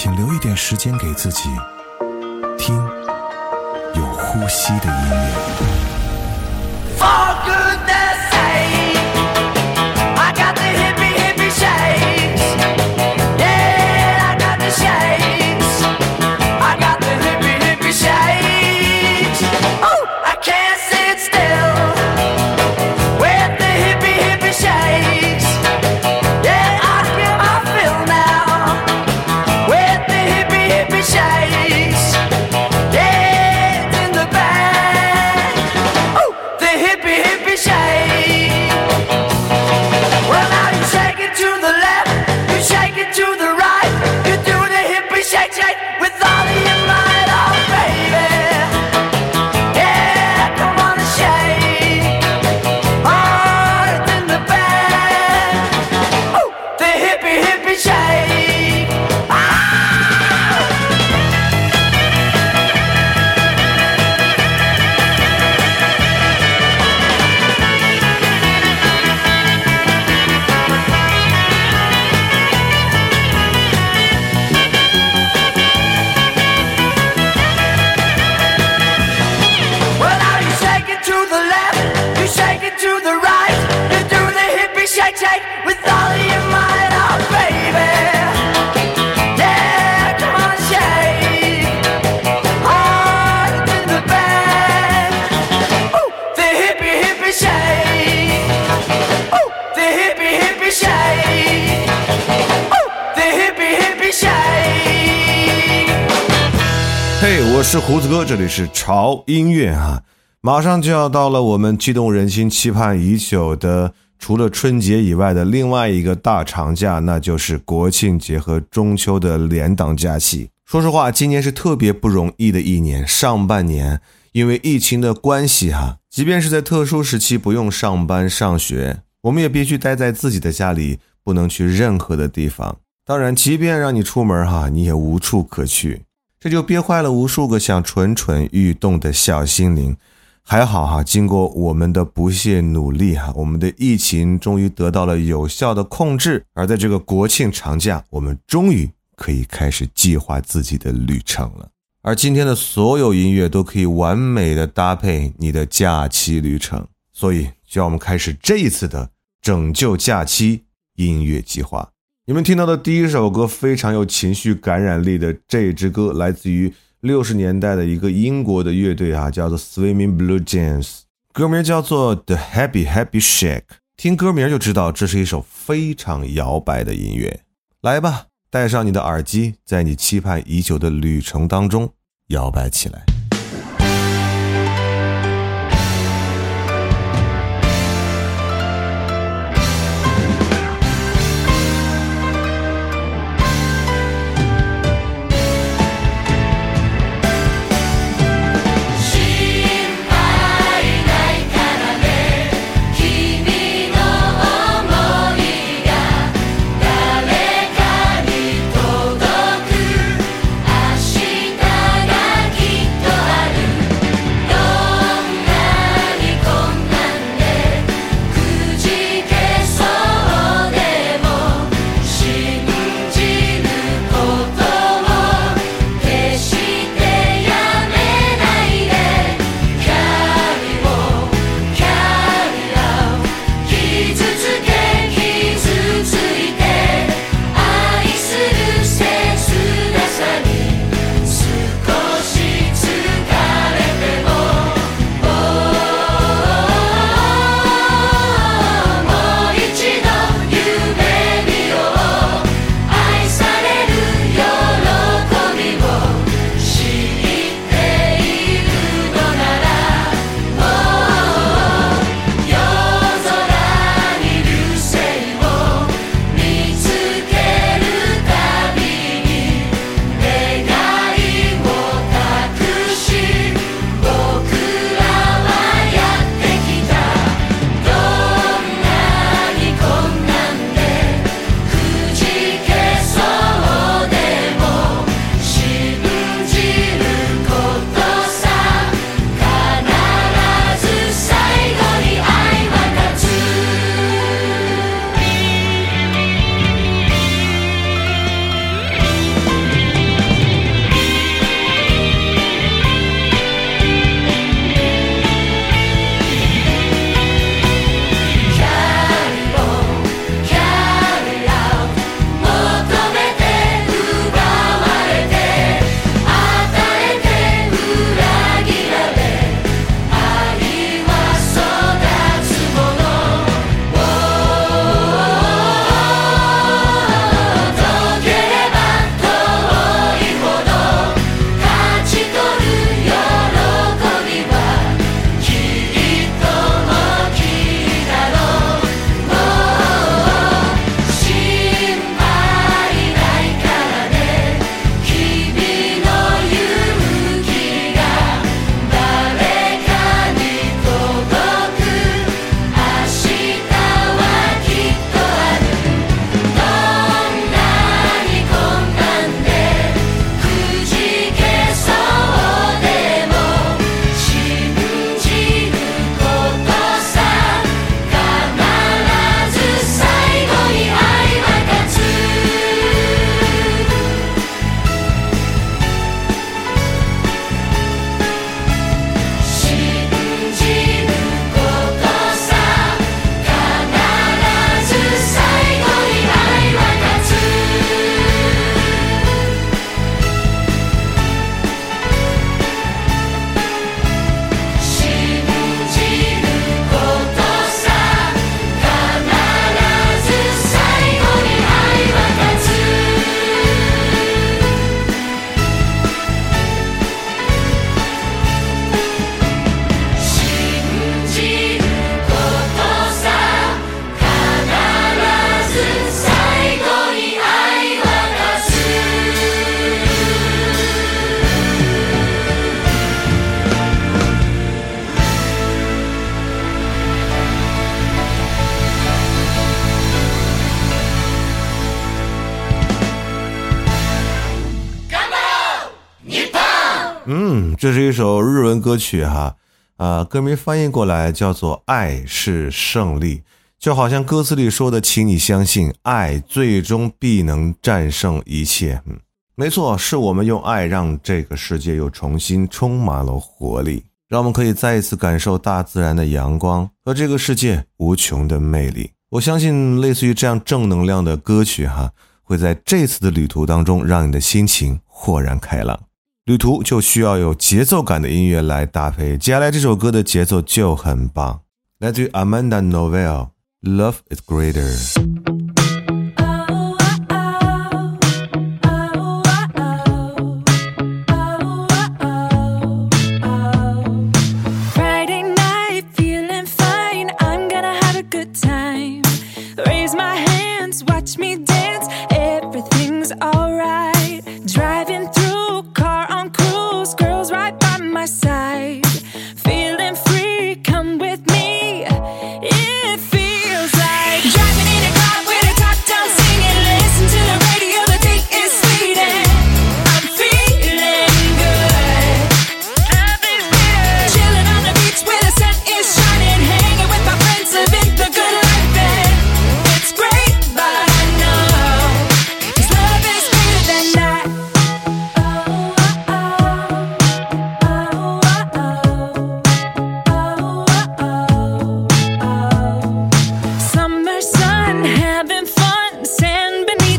请留一点时间给自己，听有呼吸的音乐。是胡子哥，这里是潮音乐啊！马上就要到了我们激动人心、期盼已久的，除了春节以外的另外一个大长假，那就是国庆节和中秋的连档假期。说实话，今年是特别不容易的一年，上半年因为疫情的关系哈、即便是在特殊时期不用上班上学，我们也必须待在自己的家里，不能去任何的地方。当然，即便让你出门哈，你也无处可去。这就憋坏了无数个想蠢蠢欲动的小心灵。还好哈，经过我们的不懈努力哈，我们的疫情终于得到了有效的控制。而在这个国庆长假，我们终于可以开始计划自己的旅程了。而今天的所有音乐都可以完美的搭配你的假期旅程，所以就让我们开始这一次的拯救假期音乐计划。你们听到的第一首歌非常有情绪感染力的这支歌，来自于六十年代的一个英国的乐队啊，叫做 Swimming Blue Jeans，歌名叫做 The Happy Happy Shake。听歌名就知道这是一首非常摇摆的音乐。来吧，戴上你的耳机，在你期盼已久的旅程当中摇摆起来。「这是一首日文歌曲哈，啊，歌名翻译过来叫做“爱是胜利”，就好像歌词里说的，请你相信，爱最终必能战胜一切。嗯，没错，是我们用爱让这个世界又重新充满了活力，让我们可以再一次感受大自然的阳光和这个世界无穷的魅力。我相信，类似于这样正能量的歌曲哈，会在这次的旅途当中让你的心情豁然开朗。旅途就需要有节奏感的音乐来搭配，接下来这首歌的节奏就很棒，来自于 Amanda Novell，《Love Is Greater》。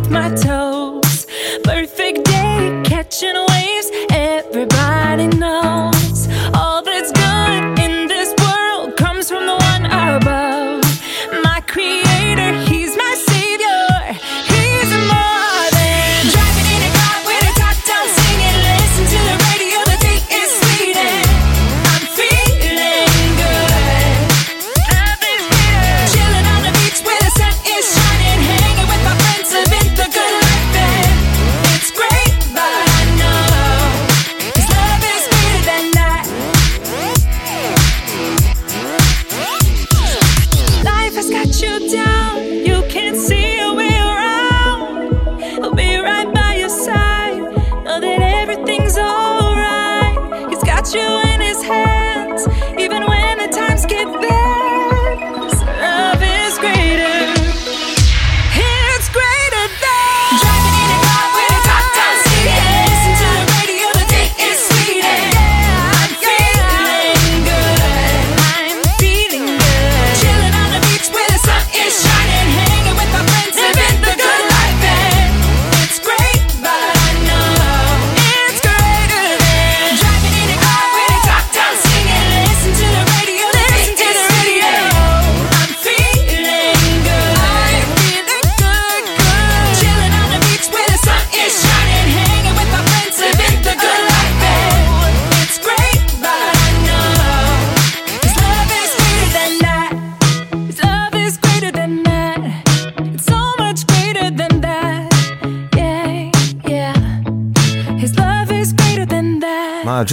my time.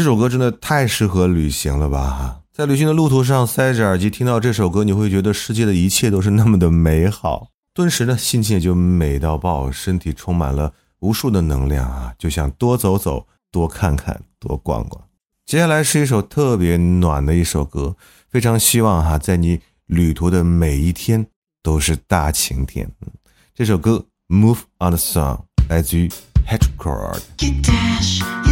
这首歌真的太适合旅行了吧！在旅行的路途上，塞着耳机听到这首歌，你会觉得世界的一切都是那么的美好，顿时呢，心情也就美到爆，身体充满了无数的能量啊，就想多走走，多看看，多逛逛。接下来是一首特别暖的一首歌，非常希望哈，在你旅途的每一天都是大晴天。这首歌《Move on the Song》来自于 h e t c h c o r d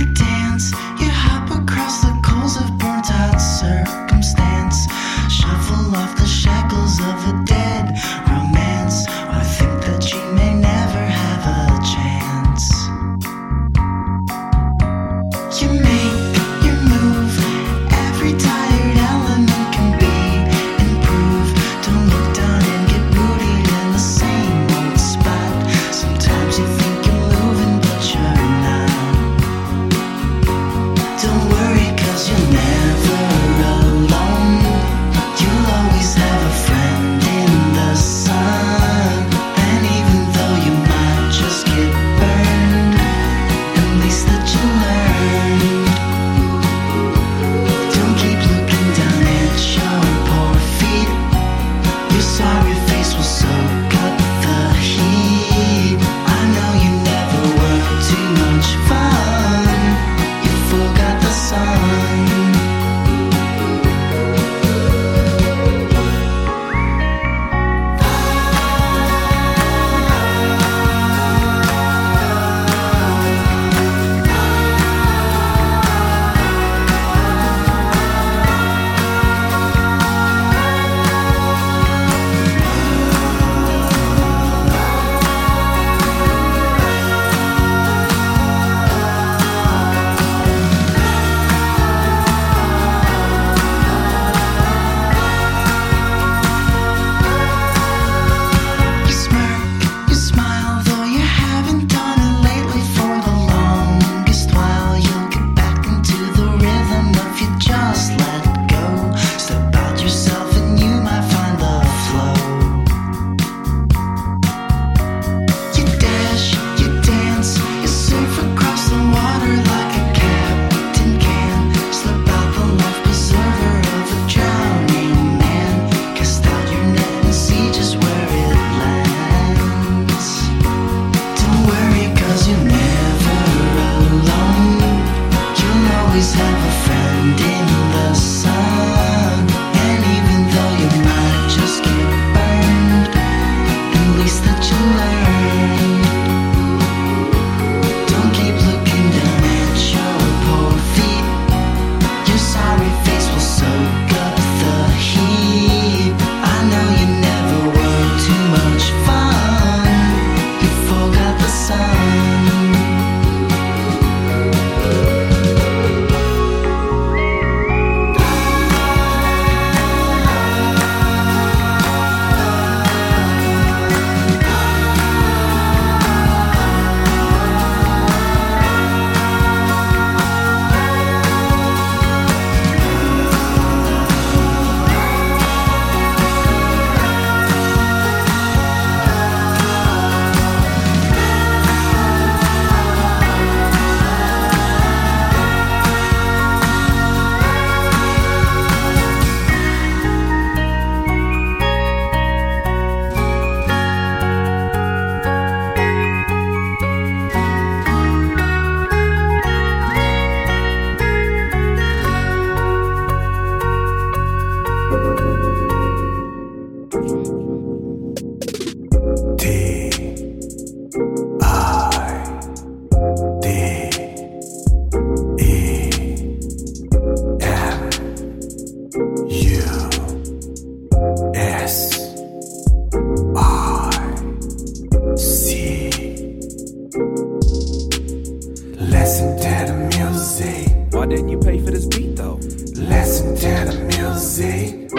Why didn't you pay for this beat though? Listen to the music.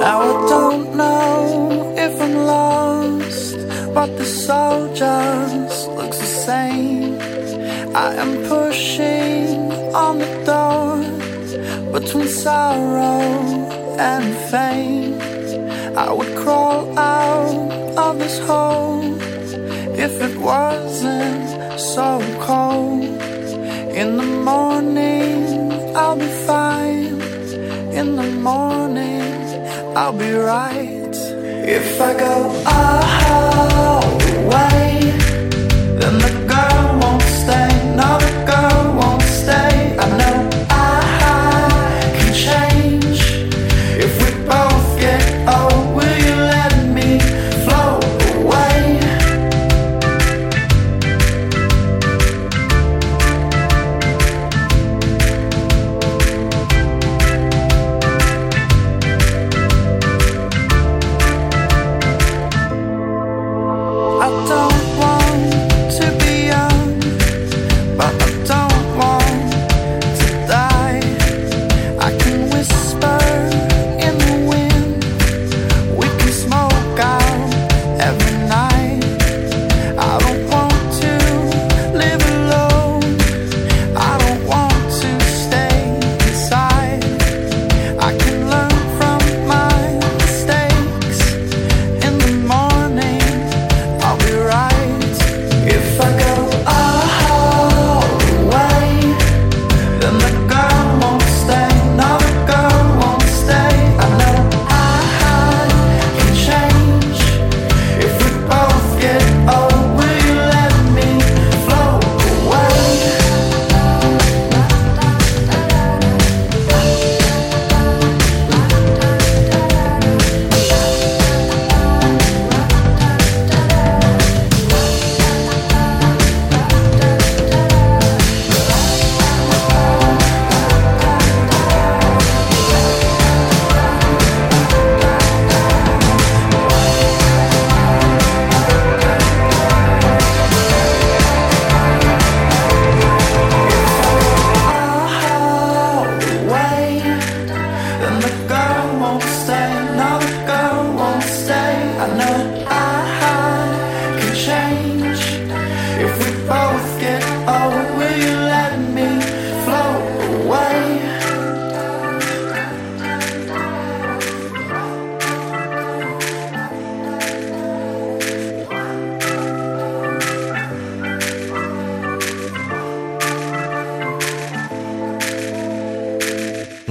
I don't know if I'm lost, but the soul between sorrow and fame. I would crawl out of this hole if it wasn't so cold. In the morning, I'll be fine. In the morning, I'll be right. If I go then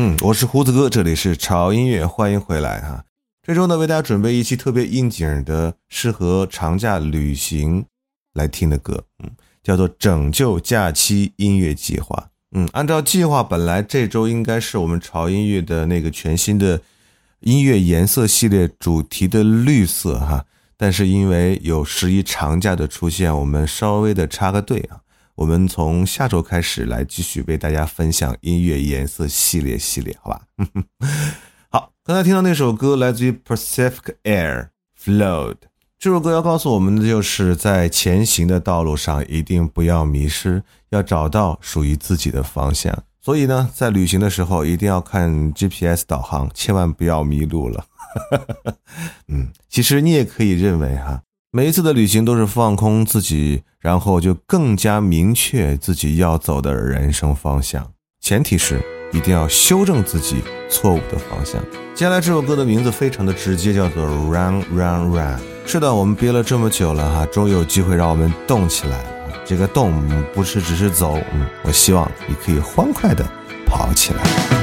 嗯，我是胡子哥，这里是潮音乐，欢迎回来哈。这周呢，为大家准备一期特别应景的，适合长假旅行来听的歌，嗯，叫做《拯救假期音乐计划》。嗯，按照计划，本来这周应该是我们潮音乐的那个全新的音乐颜色系列主题的绿色哈，但是因为有十一长假的出现，我们稍微的插个队啊。我们从下周开始来继续为大家分享音乐颜色系列系列，好吧？好，刚才听到那首歌来自于 Pacific Air Float，这首歌要告诉我们的就是在前行的道路上一定不要迷失，要找到属于自己的方向。所以呢，在旅行的时候一定要看 GPS 导航，千万不要迷路了。嗯，其实你也可以认为哈，每一次的旅行都是放空自己，然后就更加明确自己要走的人生方向。前提是一定要修正自己错误的方向。接下来这首歌的名字非常的直接，叫做 Run Run Run。是的，我们憋了这么久了哈，终于有机会让我们动起来了。这个动不是只是走，嗯，我希望你可以欢快的跑起来。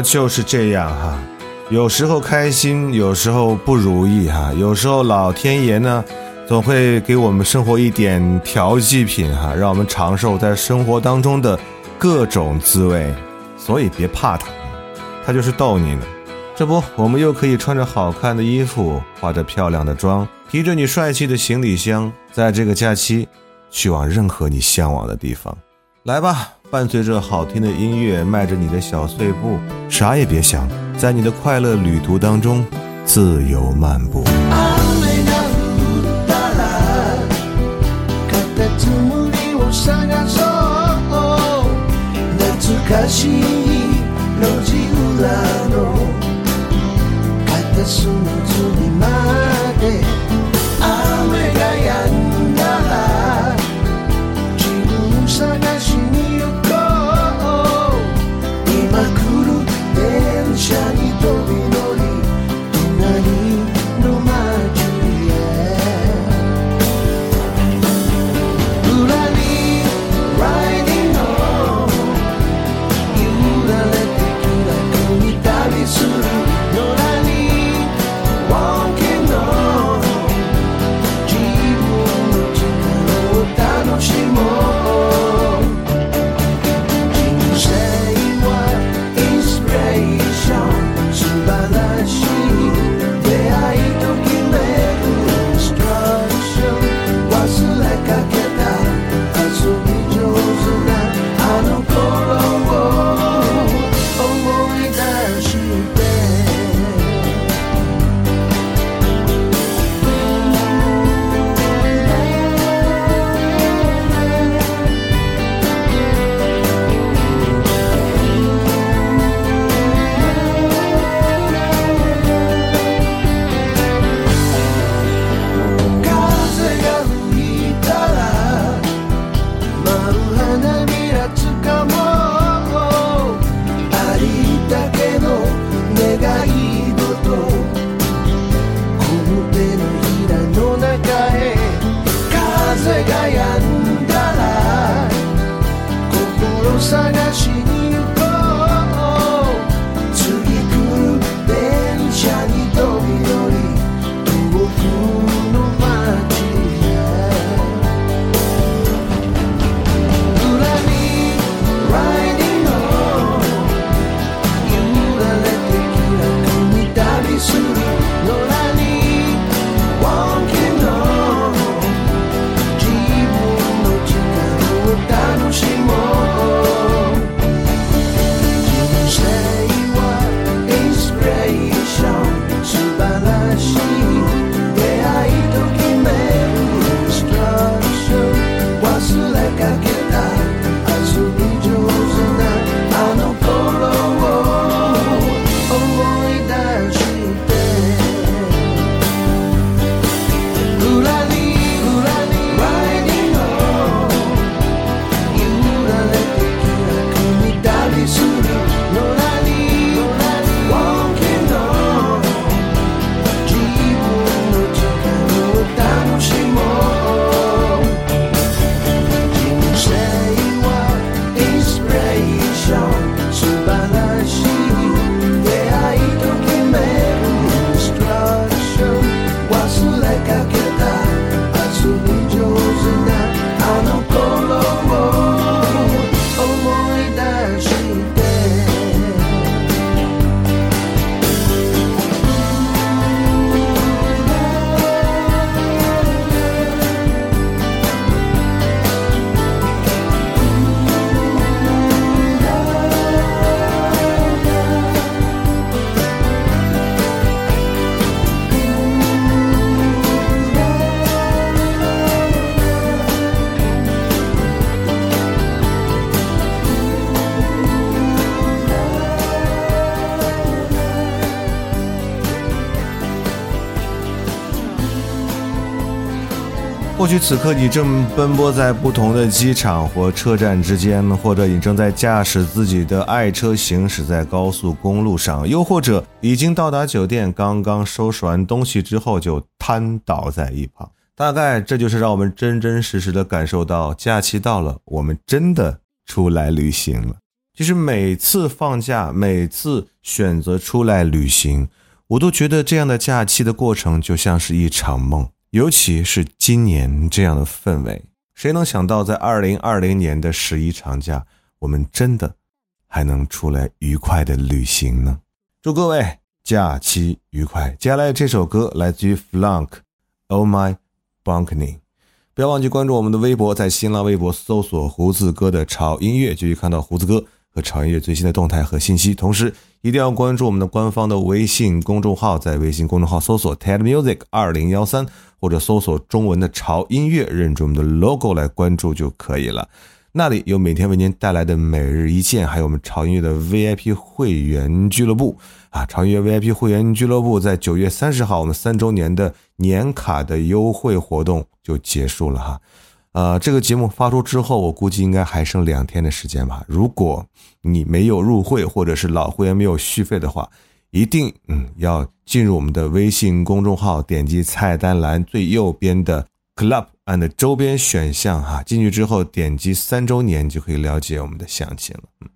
就是这样哈，有时候开心，有时候不如意哈，有时候老天爷呢，总会给我们生活一点调剂品哈，让我们尝受在生活当中的各种滋味。所以别怕他，他就是逗你呢。这不，我们又可以穿着好看的衣服，化着漂亮的妆，提着你帅气的行李箱，在这个假期去往任何你向往的地方。来吧，伴随着好听的音乐，迈着你的小碎步，啥也别想，在你的快乐旅途当中自由漫步。许此刻你正奔波在不同的机场或车站之间，或者你正在驾驶自己的爱车行驶在高速公路上，又或者已经到达酒店，刚刚收拾完东西之后就瘫倒在一旁。大概这就是让我们真真实实的感受到假期到了，我们真的出来旅行了。其实每次放假，每次选择出来旅行，我都觉得这样的假期的过程就像是一场梦。尤其是今年这样的氛围，谁能想到在二零二零年的十一长假，我们真的还能出来愉快的旅行呢？祝各位假期愉快！接下来这首歌来自于 Flunk，Oh My Balcony。不要忘记关注我们的微博，在新浪微博搜索“胡子哥的潮音乐”，就可以看到胡子哥和潮音乐最新的动态和信息。同时，一定要关注我们的官方的微信公众号，在微信公众号搜索 “TED Music 二零幺三”或者搜索中文的“潮音乐”，认准我们的 logo 来关注就可以了。那里有每天为您带来的每日一见，还有我们潮音乐的 VIP 会员俱乐部啊！潮音乐 VIP 会员俱乐部在九月三十号，我们三周年的年卡的优惠活动就结束了哈。呃，这个节目发出之后，我估计应该还剩两天的时间吧。如果你没有入会，或者是老会员没有续费的话，一定嗯要进入我们的微信公众号，点击菜单栏最右边的 Club and 周边选项哈，进去之后点击三周年就可以了解我们的详情了。嗯，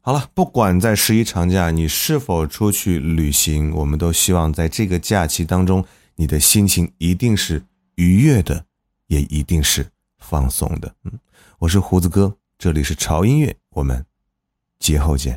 好了，不管在十一长假你是否出去旅行，我们都希望在这个假期当中，你的心情一定是愉悦的，也一定是放松的。嗯，我是胡子哥，这里是潮音乐，我们节后见。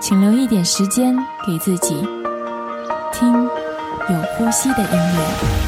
请留一点时间给自己，听有呼吸的音乐。